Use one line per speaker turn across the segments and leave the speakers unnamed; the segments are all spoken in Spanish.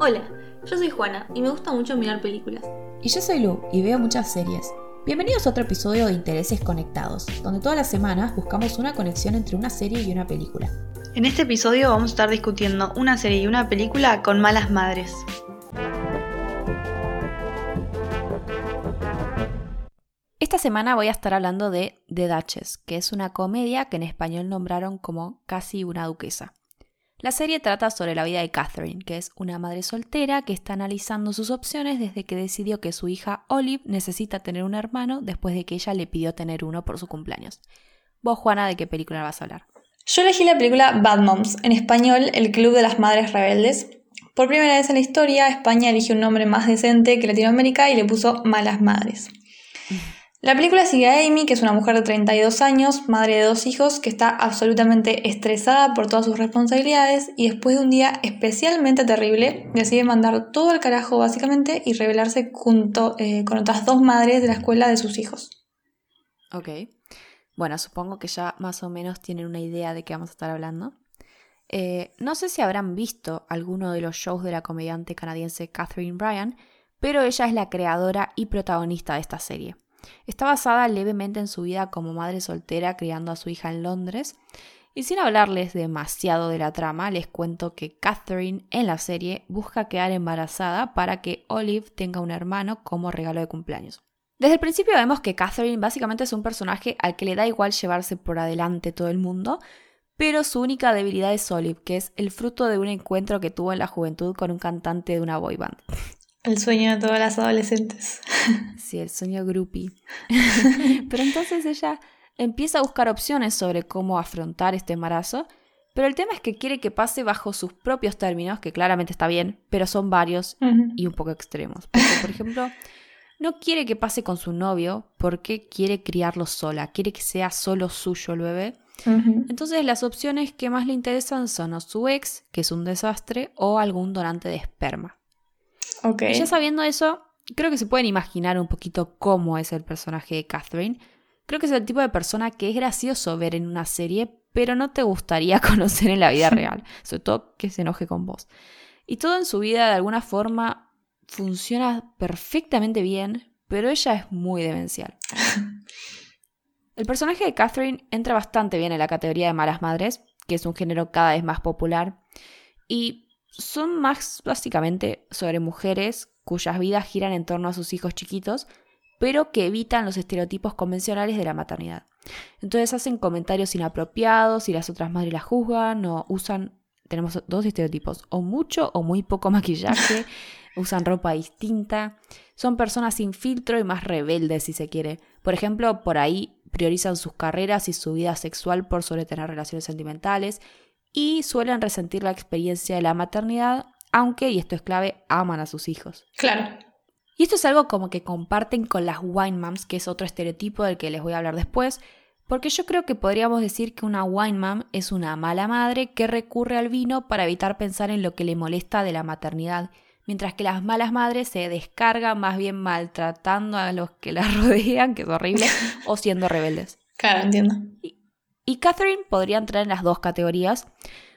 Hola, yo soy Juana y me gusta mucho mirar películas.
Y yo soy Lu y veo muchas series. Bienvenidos a otro episodio de Intereses Conectados, donde todas las semanas buscamos una conexión entre una serie y una película.
En este episodio vamos a estar discutiendo una serie y una película con malas madres.
Esta semana voy a estar hablando de The Duchess, que es una comedia que en español nombraron como Casi una duquesa. La serie trata sobre la vida de Catherine, que es una madre soltera que está analizando sus opciones desde que decidió que su hija Olive necesita tener un hermano después de que ella le pidió tener uno por su cumpleaños. Vos, Juana, ¿de qué película vas a hablar?
Yo elegí la película Bad Moms, en español El Club de las Madres Rebeldes. Por primera vez en la historia, España eligió un nombre más decente que Latinoamérica y le puso Malas Madres. La película sigue a Amy, que es una mujer de 32 años, madre de dos hijos, que está absolutamente estresada por todas sus responsabilidades y después de un día especialmente terrible decide mandar todo al carajo básicamente y rebelarse junto eh, con otras dos madres de la escuela de sus hijos.
Ok. Bueno, supongo que ya más o menos tienen una idea de qué vamos a estar hablando. Eh, no sé si habrán visto alguno de los shows de la comediante canadiense Catherine Bryan, pero ella es la creadora y protagonista de esta serie. Está basada levemente en su vida como madre soltera criando a su hija en Londres. Y sin hablarles demasiado de la trama, les cuento que Catherine en la serie busca quedar embarazada para que Olive tenga un hermano como regalo de cumpleaños. Desde el principio vemos que Catherine básicamente es un personaje al que le da igual llevarse por adelante todo el mundo, pero su única debilidad es Olive, que es el fruto de un encuentro que tuvo en la juventud con un cantante de una boy band.
El sueño de todas las adolescentes.
Sí, el sueño groupie. pero entonces ella empieza a buscar opciones sobre cómo afrontar este embarazo, pero el tema es que quiere que pase bajo sus propios términos, que claramente está bien, pero son varios y un poco extremos. por ejemplo, no quiere que pase con su novio porque quiere criarlo sola, quiere que sea solo suyo el bebé. Entonces las opciones que más le interesan son o su ex, que es un desastre, o algún donante de esperma.
Okay.
ya sabiendo eso, creo que se pueden imaginar un poquito cómo es el personaje de Catherine. Creo que es el tipo de persona que es gracioso ver en una serie, pero no te gustaría conocer en la vida real, sobre todo que se enoje con vos. Y todo en su vida de alguna forma funciona perfectamente bien, pero ella es muy demencial. El personaje de Catherine entra bastante bien en la categoría de malas madres, que es un género cada vez más popular, y son más básicamente sobre mujeres cuyas vidas giran en torno a sus hijos chiquitos, pero que evitan los estereotipos convencionales de la maternidad. Entonces hacen comentarios inapropiados y las otras madres las juzgan o usan, tenemos dos estereotipos, o mucho o muy poco maquillaje, usan ropa distinta, son personas sin filtro y más rebeldes si se quiere. Por ejemplo, por ahí priorizan sus carreras y su vida sexual por sobre tener relaciones sentimentales y suelen resentir la experiencia de la maternidad, aunque, y esto es clave, aman a sus hijos.
Claro.
Y esto es algo como que comparten con las wine moms, que es otro estereotipo del que les voy a hablar después, porque yo creo que podríamos decir que una wine mom es una mala madre que recurre al vino para evitar pensar en lo que le molesta de la maternidad, mientras que las malas madres se descargan más bien maltratando a los que las rodean, que es horrible, o siendo rebeldes.
Claro, entiendo.
Y Catherine podría entrar en las dos categorías,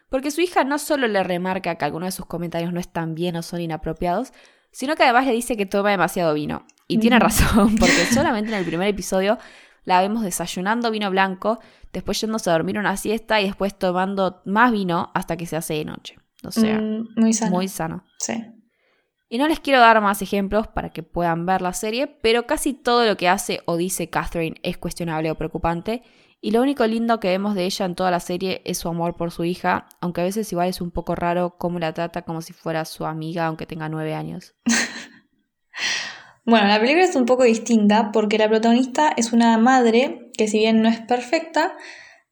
porque su hija no solo le remarca que algunos de sus comentarios no están bien o son inapropiados, sino que además le dice que toma demasiado vino. Y tiene razón, porque solamente en el primer episodio la vemos desayunando vino blanco, después yéndose a dormir una siesta y después tomando más vino hasta que se hace de noche. O sea,
mm, muy sano.
Muy sano.
Sí.
Y no les quiero dar más ejemplos para que puedan ver la serie, pero casi todo lo que hace o dice Catherine es cuestionable o preocupante y lo único lindo que vemos de ella en toda la serie es su amor por su hija, aunque a veces igual es un poco raro cómo la trata como si fuera su amiga, aunque tenga nueve años.
bueno, la película es un poco distinta porque la protagonista es una madre que si bien no es perfecta,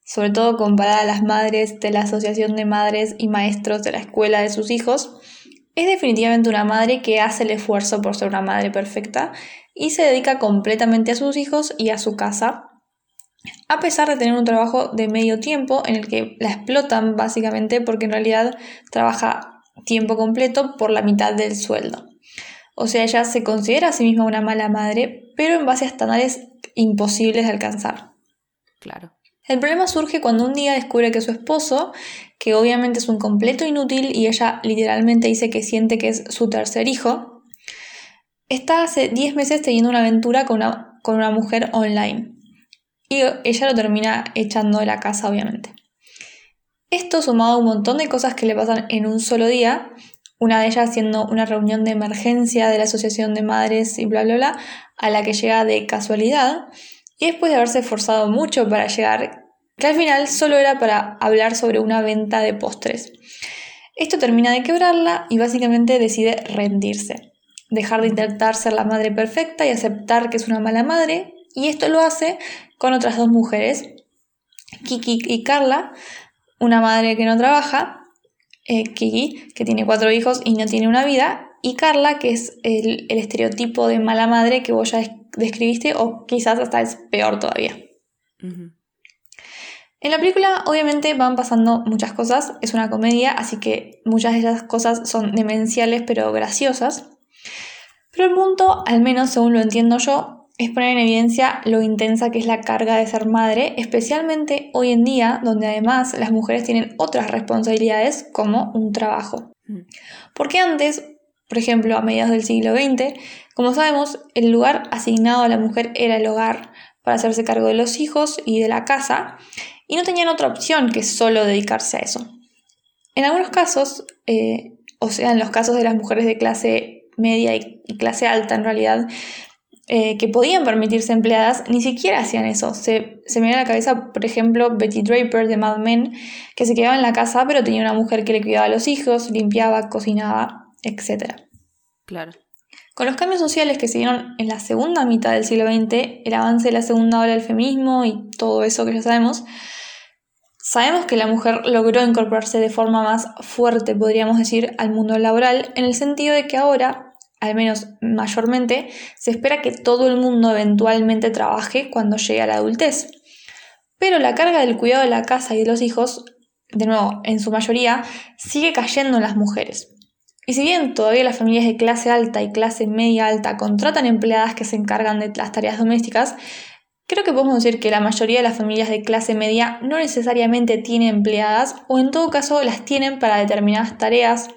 sobre todo comparada a las madres de la Asociación de Madres y Maestros de la escuela de sus hijos, es definitivamente una madre que hace el esfuerzo por ser una madre perfecta y se dedica completamente a sus hijos y a su casa, a pesar de tener un trabajo de medio tiempo en el que la explotan básicamente porque en realidad trabaja tiempo completo por la mitad del sueldo. O sea, ella se considera a sí misma una mala madre, pero en base a estándares imposibles de alcanzar.
Claro.
El problema surge cuando un día descubre que su esposo que obviamente es un completo inútil y ella literalmente dice que siente que es su tercer hijo, está hace 10 meses teniendo una aventura con una, con una mujer online. Y ella lo termina echando de la casa, obviamente. Esto sumado a un montón de cosas que le pasan en un solo día, una de ellas siendo una reunión de emergencia de la Asociación de Madres y bla, bla, bla, a la que llega de casualidad, y después de haberse esforzado mucho para llegar, que al final solo era para hablar sobre una venta de postres. Esto termina de quebrarla y básicamente decide rendirse, dejar de intentar ser la madre perfecta y aceptar que es una mala madre, y esto lo hace con otras dos mujeres, Kiki y Carla, una madre que no trabaja, eh, Kiki, que tiene cuatro hijos y no tiene una vida, y Carla, que es el, estereotipo de mala madre que vos ya describiste, o quizás hasta es peor todavía. En la película obviamente van pasando muchas cosas, es una comedia, así que muchas de esas cosas son demenciales pero graciosas. Pero el punto, al menos según lo entiendo yo, es poner en evidencia lo intensa que es la carga de ser madre, especialmente hoy en día, donde además las mujeres tienen otras responsabilidades como un trabajo. Mm. Porque antes, por ejemplo, a mediados del siglo XX, como sabemos, el lugar asignado a la mujer era el hogar para hacerse cargo de los hijos y de la casa, y no tenían otra opción que solo dedicarse a eso. En algunos casos, eh, o sea, en los casos de las mujeres de clase media y clase alta en realidad, eh, que podían permitirse empleadas ni siquiera hacían eso. Se, me viene a la cabeza, por ejemplo, Betty Draper de Mad Men, que se quedaba en la casa pero tenía una mujer que le cuidaba a los hijos, limpiaba, cocinaba, etc.
Claro.
Con los cambios sociales que se dieron en la segunda mitad del siglo XX, el avance de la segunda ola del feminismo y todo eso que ya sabemos, sabemos que la mujer logró incorporarse de forma más fuerte, podríamos decir, al mundo laboral, en el sentido de que ahora al menos mayormente, se espera que todo el mundo eventualmente trabaje cuando llegue a la adultez. Pero la carga del cuidado de la casa y de los hijos, de nuevo, en su mayoría, sigue cayendo en las mujeres. Y si bien todavía las familias de clase alta y clase media alta contratan empleadas que se encargan de las tareas domésticas, creo que podemos decir que la mayoría de las familias de clase media no necesariamente tienen empleadas o en todo caso las tienen para determinadas tareas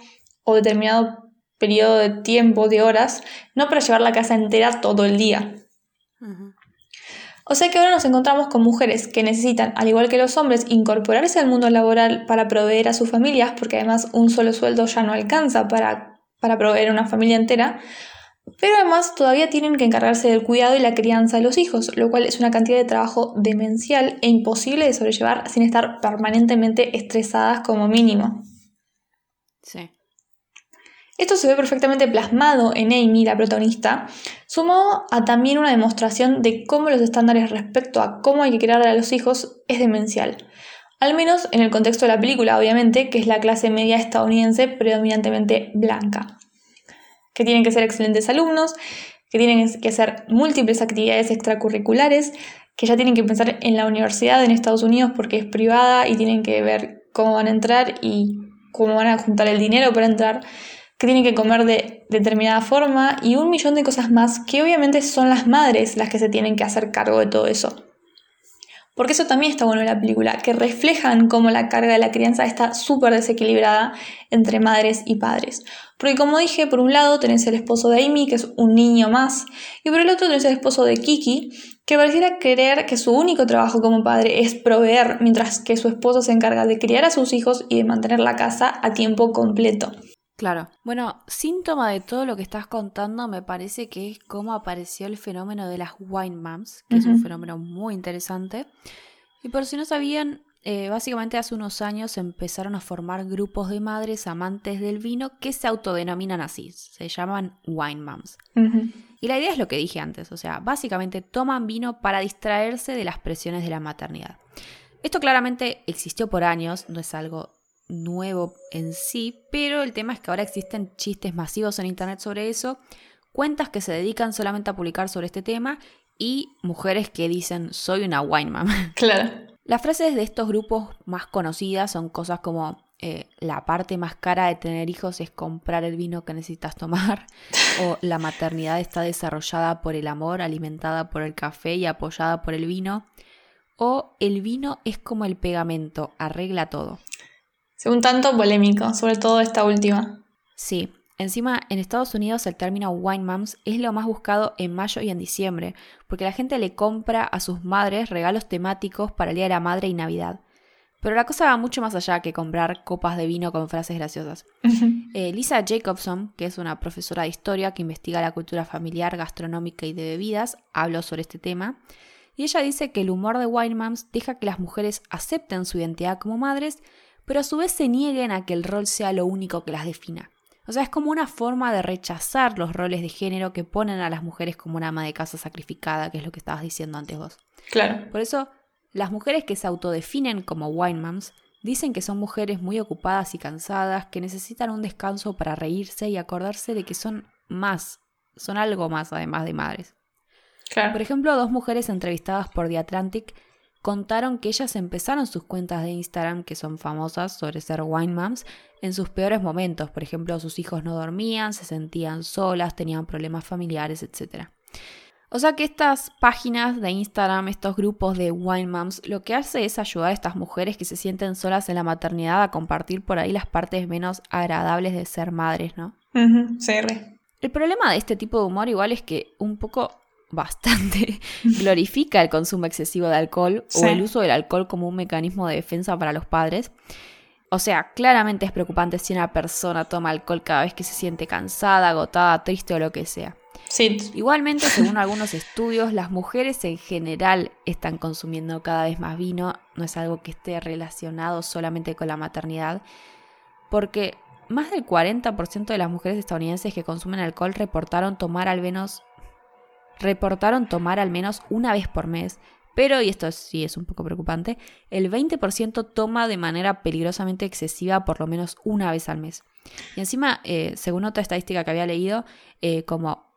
o determinado periodo de tiempo, de horas, no para llevar la casa entera todo el día. O sea que ahora nos encontramos con mujeres que necesitan, al igual que los hombres, incorporarse al mundo laboral para proveer a sus familias, porque además un solo sueldo ya no alcanza para, para proveer a una familia entera, pero además todavía tienen que encargarse del cuidado y la crianza de los hijos, lo cual es una cantidad de trabajo demencial e imposible de sobrellevar sin estar permanentemente estresadas como mínimo.
Sí.
Esto se ve perfectamente plasmado en Amy, la protagonista, sumado a también una demostración de cómo los estándares respecto a cómo hay que criar a los hijos es demencial. Al menos en el contexto de la película, obviamente, que es la clase media estadounidense predominantemente blanca. Que tienen que ser excelentes alumnos, que tienen que hacer múltiples actividades extracurriculares, que ya tienen que pensar en la universidad en Estados Unidos porque es privada y tienen que ver cómo van a entrar y cómo van a juntar el dinero para entrar que tienen que comer de determinada forma y un millón de cosas más que obviamente son las madres las que se tienen que hacer cargo de todo eso. Porque eso también está bueno en la película, que reflejan cómo la carga de la crianza está súper desequilibrada entre madres y padres. Porque como dije, por un lado tenés el esposo de Amy, que es un niño más, y por el otro tenés el esposo de Kiki, que pareciera creer que su único trabajo como padre es proveer, mientras que su esposo se encarga de criar a sus hijos y de mantener la casa a tiempo completo.
Claro. Bueno, síntoma de todo lo que estás contando me parece que es cómo apareció el fenómeno de las wine moms, que es un fenómeno muy interesante. Y por si no sabían, eh, básicamente hace unos años empezaron a formar grupos de madres amantes del vino que se autodenominan así, se llaman wine moms. Y la idea es lo que dije antes, o sea, básicamente toman vino para distraerse de las presiones de la maternidad. Esto claramente existió por años, no es algo nuevo en sí, pero el tema es que ahora existen chistes masivos en internet sobre eso, cuentas que se dedican solamente a publicar sobre este tema y mujeres que dicen soy una wine mom.
Claro.
Las frases de estos grupos más conocidas son cosas como eh, la parte más cara de tener hijos es comprar el vino que necesitas tomar, o la maternidad está desarrollada por el amor, alimentada por el café y apoyada por el vino, o el vino es como el pegamento, arregla todo.
Un tanto polémico, sobre todo esta última.
Sí, Encima, en Estados Unidos el término wine moms es lo más buscado en mayo y en diciembre, porque la gente le compra a sus madres regalos temáticos para el Día de la Madre y Navidad. Pero la cosa va mucho más allá que comprar copas de vino con frases graciosas. Eh, Lisa Jacobson, que es una profesora de historia que investiga la cultura familiar, gastronómica y de bebidas, habló sobre este tema. Y ella dice que el humor de wine moms deja que las mujeres acepten su identidad como madres, pero a su vez se nieguen a que el rol sea lo único que las defina. O sea, es como una forma de rechazar los roles de género que ponen a las mujeres como una ama de casa sacrificada, que es lo que estabas diciendo antes vos.
Claro.
Por eso, las mujeres que se autodefinen como wine moms dicen que son mujeres muy ocupadas y cansadas, que necesitan un descanso para reírse y acordarse de que son más, son algo más además de madres.
Claro.
Por ejemplo, dos mujeres entrevistadas por The Atlantic contaron que ellas empezaron sus cuentas de Instagram, que son famosas sobre ser wine moms, en sus peores momentos. Por ejemplo, sus hijos no dormían, se sentían solas, tenían problemas familiares, etc. O sea que estas páginas de Instagram, estos grupos de wine moms, lo que hace es ayudar a estas mujeres que se sienten solas en la maternidad a compartir por ahí las partes menos agradables de ser madres, ¿no?
sí,
El problema de este tipo de humor igual es que un poco bastante glorifica el consumo excesivo de alcohol o el uso del alcohol como un mecanismo de defensa para los padres. O sea, claramente es preocupante si una persona toma alcohol cada vez que se siente cansada, agotada, triste o lo que sea.
Sí.
Igualmente, según algunos estudios, las mujeres en general están consumiendo cada vez más vino. No es algo que esté relacionado solamente con la maternidad. Porque más del 40% de las mujeres estadounidenses que consumen alcohol reportaron tomar al menos reportaron tomar al menos una vez por mes, pero, y esto sí es un poco preocupante, el 20% toma de manera peligrosamente excesiva por lo menos una vez al mes. Y encima, eh, según otra estadística que había leído, eh, como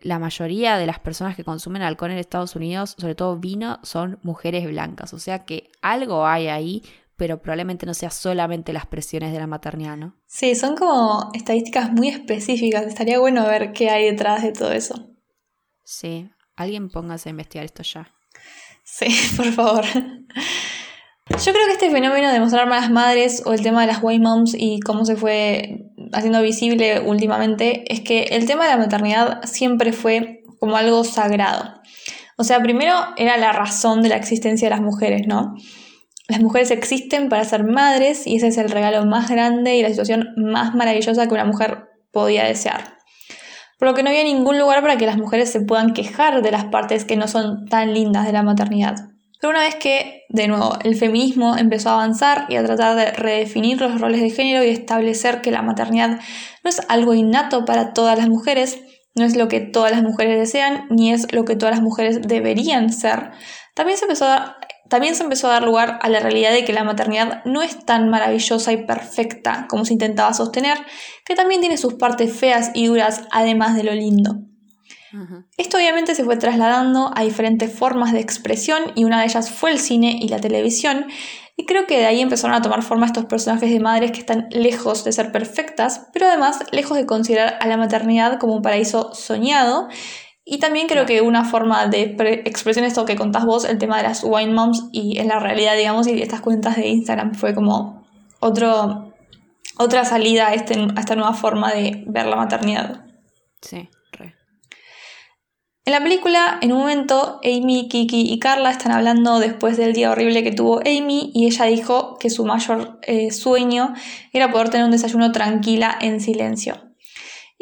la mayoría de las personas que consumen alcohol en Estados Unidos, sobre todo vino, son mujeres blancas. O sea que algo hay ahí, pero probablemente no sea solamente las presiones de la maternidad, ¿no?
Sí, son como estadísticas muy específicas. Estaría bueno ver qué hay detrás de todo eso.
Sí, alguien póngase a investigar esto ya.
Sí, por favor. Yo creo que este fenómeno de mostrar malas madres o el tema de las white moms y cómo se fue haciendo visible últimamente es que el tema de la maternidad siempre fue como algo sagrado. O sea, primero era la razón de la existencia de las mujeres, ¿no? Las mujeres existen para ser madres y ese es el regalo más grande y la situación más maravillosa que una mujer podía desear por lo que no había ningún lugar para que las mujeres se puedan quejar de las partes que no son tan lindas de la maternidad. Pero una vez que, de nuevo, el feminismo empezó a avanzar y a tratar de redefinir los roles de género y establecer que la maternidad no es algo innato para todas las mujeres, no es lo que todas las mujeres desean, ni es lo que todas las mujeres deberían ser, también se empezó a también se empezó a dar lugar a la realidad de que la maternidad no es tan maravillosa y perfecta como se intentaba sostener, que también tiene sus partes feas y duras además de lo lindo. Esto obviamente se fue trasladando a diferentes formas de expresión y una de ellas fue el cine y la televisión, y creo que de ahí empezaron a tomar forma estos personajes de madres que están lejos de ser perfectas, pero además lejos de considerar a la maternidad como un paraíso soñado y también creo que una forma de expresión esto que contás vos, el tema de las wine moms y en la realidad, digamos, y estas cuentas de Instagram fue como otro, otra salida a, este, a esta nueva forma de ver la maternidad.
Sí, re.
En la película, en un momento, Amy, Kiki y Carla están hablando después del día horrible que tuvo Amy y ella dijo que su mayor eh, sueño era poder tener un desayuno tranquila en silencio.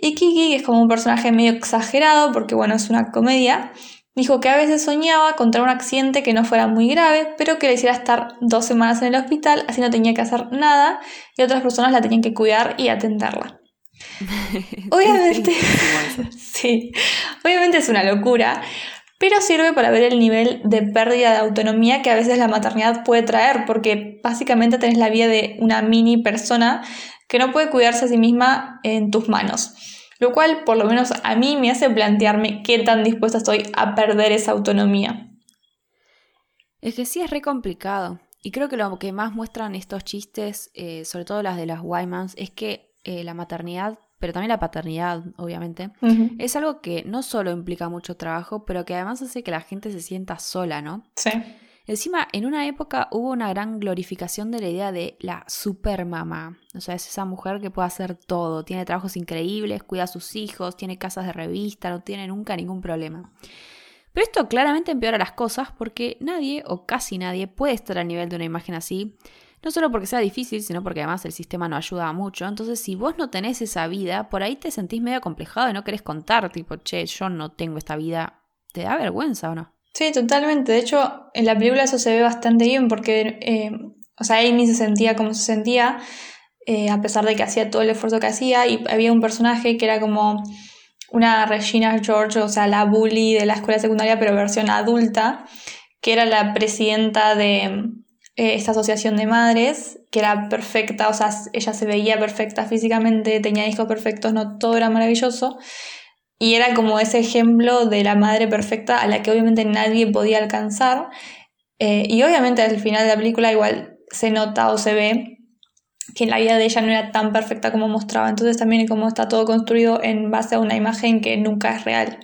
Y Kiki, que es como un personaje medio exagerado, porque bueno, es una comedia, dijo que a veces soñaba contra un accidente que no fuera muy grave, pero que le hiciera estar dos semanas en el hospital, así no tenía que hacer nada y otras personas la tenían que cuidar y atenderla. obviamente, sí, obviamente es una locura, pero sirve para ver el nivel de pérdida de autonomía que a veces la maternidad puede traer, porque básicamente tenés la vida de una mini persona que no puede cuidarse a sí misma en tus manos. Lo cual, por lo menos a mí, me hace plantearme qué tan dispuesta estoy a perder esa autonomía.
Es que sí es re complicado. Y creo que lo que más muestran estos chistes, eh, sobre todo las de las Wymans, es que eh, la maternidad, pero también la paternidad, obviamente, es algo que no solo implica mucho trabajo, pero que además hace que la gente se sienta sola, ¿no?
Sí.
Encima, en una época hubo una gran glorificación de la idea de la supermamá. O sea, es esa mujer que puede hacer todo, tiene trabajos increíbles, cuida a sus hijos, tiene casas de revista, no tiene nunca ningún problema. Pero esto claramente empeora las cosas porque nadie o casi nadie puede estar al nivel de una imagen así. No solo porque sea difícil, sino porque además el sistema no ayuda mucho. Entonces, si vos no tenés esa vida, por ahí te sentís medio complejado y no querés contar, tipo, che, yo no tengo esta vida. ¿Te da vergüenza o no?
Sí, totalmente. De hecho, en la película eso se ve bastante bien porque, eh, o sea, Amy se sentía como se sentía, eh, a pesar de que hacía todo el esfuerzo que hacía, y había un personaje que era como una Regina George, o sea, la bully de la escuela secundaria, pero versión adulta, que era la presidenta de eh, esta asociación de madres, que era perfecta, o sea, ella se veía perfecta físicamente, tenía hijos perfectos, no todo era maravilloso. Y era como ese ejemplo de la madre perfecta a la que obviamente nadie podía alcanzar. Eh, y obviamente al final de la película igual se nota o se ve que la vida de ella no era tan perfecta como mostraba. Entonces también como está todo construido en base a una imagen que nunca es real.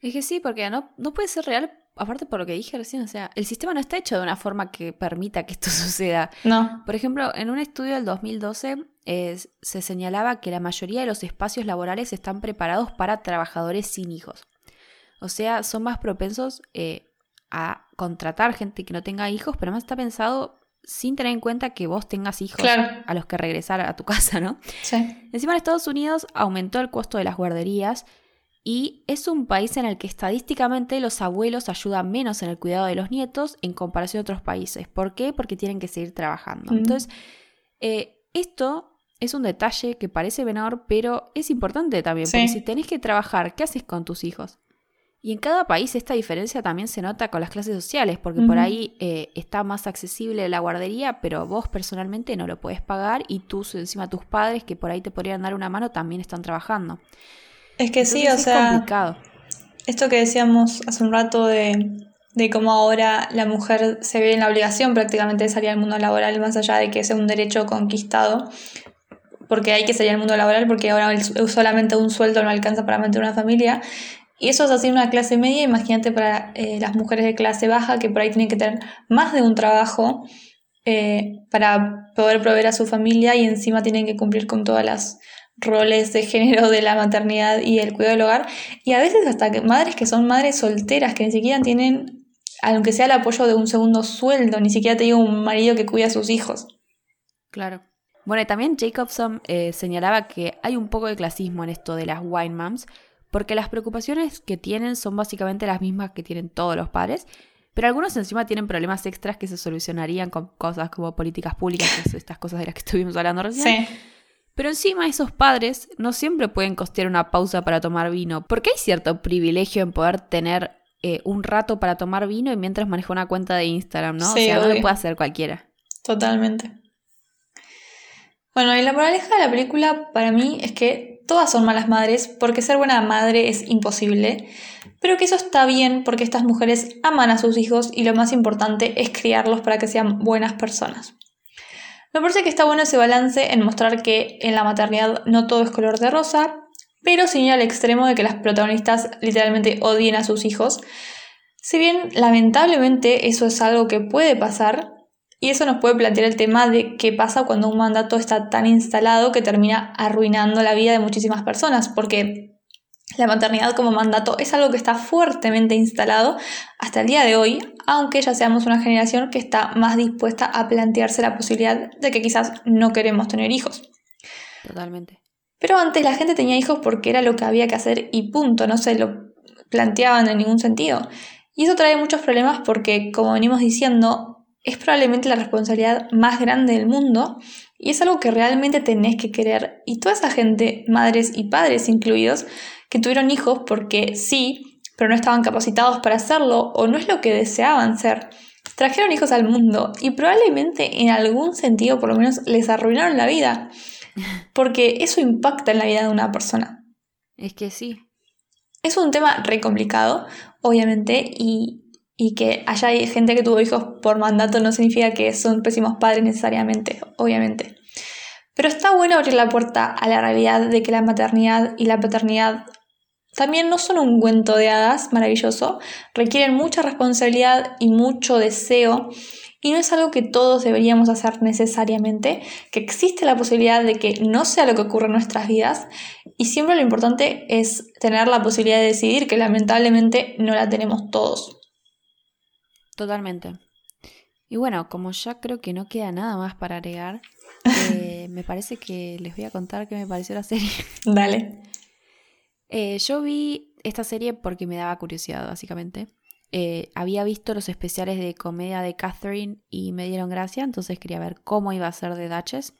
Es que sí, porque no, no puede ser real, aparte por lo que dije recién, o sea, el sistema no está hecho de una forma que permita que esto suceda.
No.
Por ejemplo, en un estudio del 2012 se señalaba que la mayoría de los espacios laborales están preparados para trabajadores sin hijos. O sea, son más propensos eh, a contratar gente que no tenga hijos, pero más está pensado sin tener en cuenta que vos tengas hijos a los que regresar a tu casa, ¿no?
Sí.
Encima en Estados Unidos aumentó el costo de las guarderías y es un país en el que estadísticamente los abuelos ayudan menos en el cuidado de los nietos en comparación a otros países. ¿Por qué? Porque tienen que seguir trabajando. Entonces, eh, esto es un detalle que parece menor, pero es importante también, porque si tenés que trabajar, ¿qué haces con tus hijos? Y en cada país esta diferencia también se nota con las clases sociales, porque por ahí eh, está más accesible la guardería, pero vos personalmente no lo puedes pagar y tú, encima tus padres, que por ahí te podrían dar una mano, también están trabajando.
Es que sí, o sea, complicado. esto que decíamos hace un rato de, de cómo ahora la mujer se ve en la obligación prácticamente de salir al mundo laboral, más allá de que sea un derecho conquistado, porque hay que salir al mundo laboral porque ahora solamente un sueldo no alcanza para mantener una familia. Y eso es así una clase media, imagínate para eh, las mujeres de clase baja que por ahí tienen que tener más de un trabajo eh, para poder proveer a su familia y encima tienen que cumplir con todas las roles de género de la maternidad y el cuidado del hogar. Y a veces hasta que madres que son madres solteras, que ni siquiera tienen, aunque sea el apoyo de un segundo sueldo, ni siquiera te digo un marido que cuida a sus hijos.
Claro. Bueno, y también Jacobson eh, señalaba que hay un poco de clasismo en esto de las wine moms, porque las preocupaciones que tienen son básicamente las mismas que tienen todos los padres, pero algunos encima tienen problemas extras que se solucionarían con cosas como políticas públicas, estas cosas de las que estuvimos hablando recién.
Sí.
Pero encima esos padres no siempre pueden costear una pausa para tomar vino, porque hay cierto privilegio en poder tener eh, un rato para tomar vino y mientras maneja una cuenta de Instagram, ¿no? o sea, no lo puede hacer cualquiera.
Totalmente. Bueno, y la moraleja de la película para mí es que todas son malas madres porque ser buena madre es imposible, pero que eso está bien porque estas mujeres aman a sus hijos y lo más importante es criarlos para que sean buenas personas. Me parece que está bueno ese balance en mostrar que en la maternidad no todo es color de rosa, pero sin ir al extremo de que las protagonistas literalmente odien a sus hijos. Si bien lamentablemente eso es algo que puede pasar, y eso nos puede plantear el tema de qué pasa cuando un mandato está tan instalado que termina arruinando la vida de muchísimas personas, porque la maternidad como mandato es algo que está fuertemente instalado hasta el día de hoy, aunque ya seamos una generación que está más dispuesta a plantearse la posibilidad de que quizás no queremos tener hijos.
Totalmente.
Pero antes la gente tenía hijos porque era lo que había que hacer y punto, no se lo planteaban en ningún sentido. Y eso trae muchos problemas porque, como venimos diciendo, es probablemente la responsabilidad más grande del mundo y es algo que realmente tenés que querer. Y toda esa gente, madres y padres incluidos, que tuvieron hijos porque sí, pero no estaban capacitados para hacerlo o no es lo que deseaban ser, trajeron hijos al mundo y probablemente en algún sentido por lo menos les arruinaron la vida. Porque eso impacta en la vida de una persona.
Es que sí.
Es un tema re complicado, obviamente, y y que haya gente que tuvo hijos por mandato no significa que son pésimos padres necesariamente, obviamente. Pero está bueno abrir la puerta a la realidad de que la maternidad y la paternidad también no son un cuento de hadas maravilloso, requieren mucha responsabilidad y mucho deseo y no es algo que todos deberíamos hacer necesariamente, que existe la posibilidad de que no sea lo que ocurre en nuestras vidas y siempre lo importante es tener la posibilidad de decidir que lamentablemente no la tenemos todos.
Totalmente. Y bueno, como ya creo que no queda nada más para agregar, eh, me parece que les voy a contar qué me pareció la serie.
Dale.
Eh, yo vi esta serie porque me daba curiosidad, básicamente. Eh, había visto los especiales de comedia de Catherine y me dieron gracia, entonces quería ver cómo iba a ser de Duchess.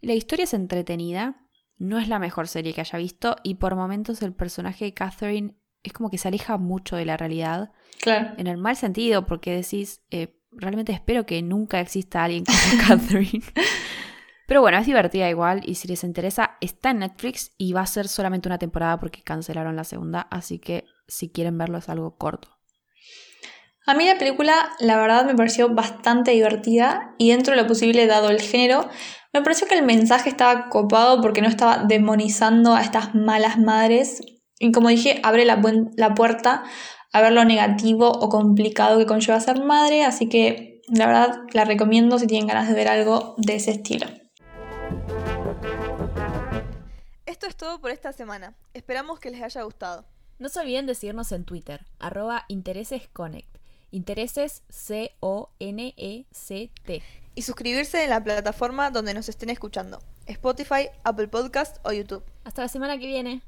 La historia es entretenida, no es la mejor serie que haya visto y por momentos el personaje de Catherine es como que se aleja mucho de la realidad.
Claro.
En el mal sentido, porque decís, eh, realmente espero que nunca exista alguien como Catherine. Pero bueno, es divertida igual y si les interesa, está en Netflix y va a ser solamente una temporada porque cancelaron la segunda, así que si quieren verlo es algo corto.
A mí la película, la verdad, me pareció bastante divertida y dentro de lo posible, dado el género, me pareció que el mensaje estaba copado porque no estaba demonizando a estas malas madres. Y como dije, abre la, la puerta a ver lo negativo o complicado que conlleva ser madre, así que la verdad la recomiendo si tienen ganas de ver algo de ese estilo.
Esto es todo por esta semana. Esperamos que les haya gustado.
No se olviden de seguirnos en Twitter, arroba interesesconnect. Intereses C-O-N-E-C-T.
Y suscribirse en la plataforma donde nos estén escuchando. Spotify, Apple Podcast o YouTube.
Hasta la semana que viene.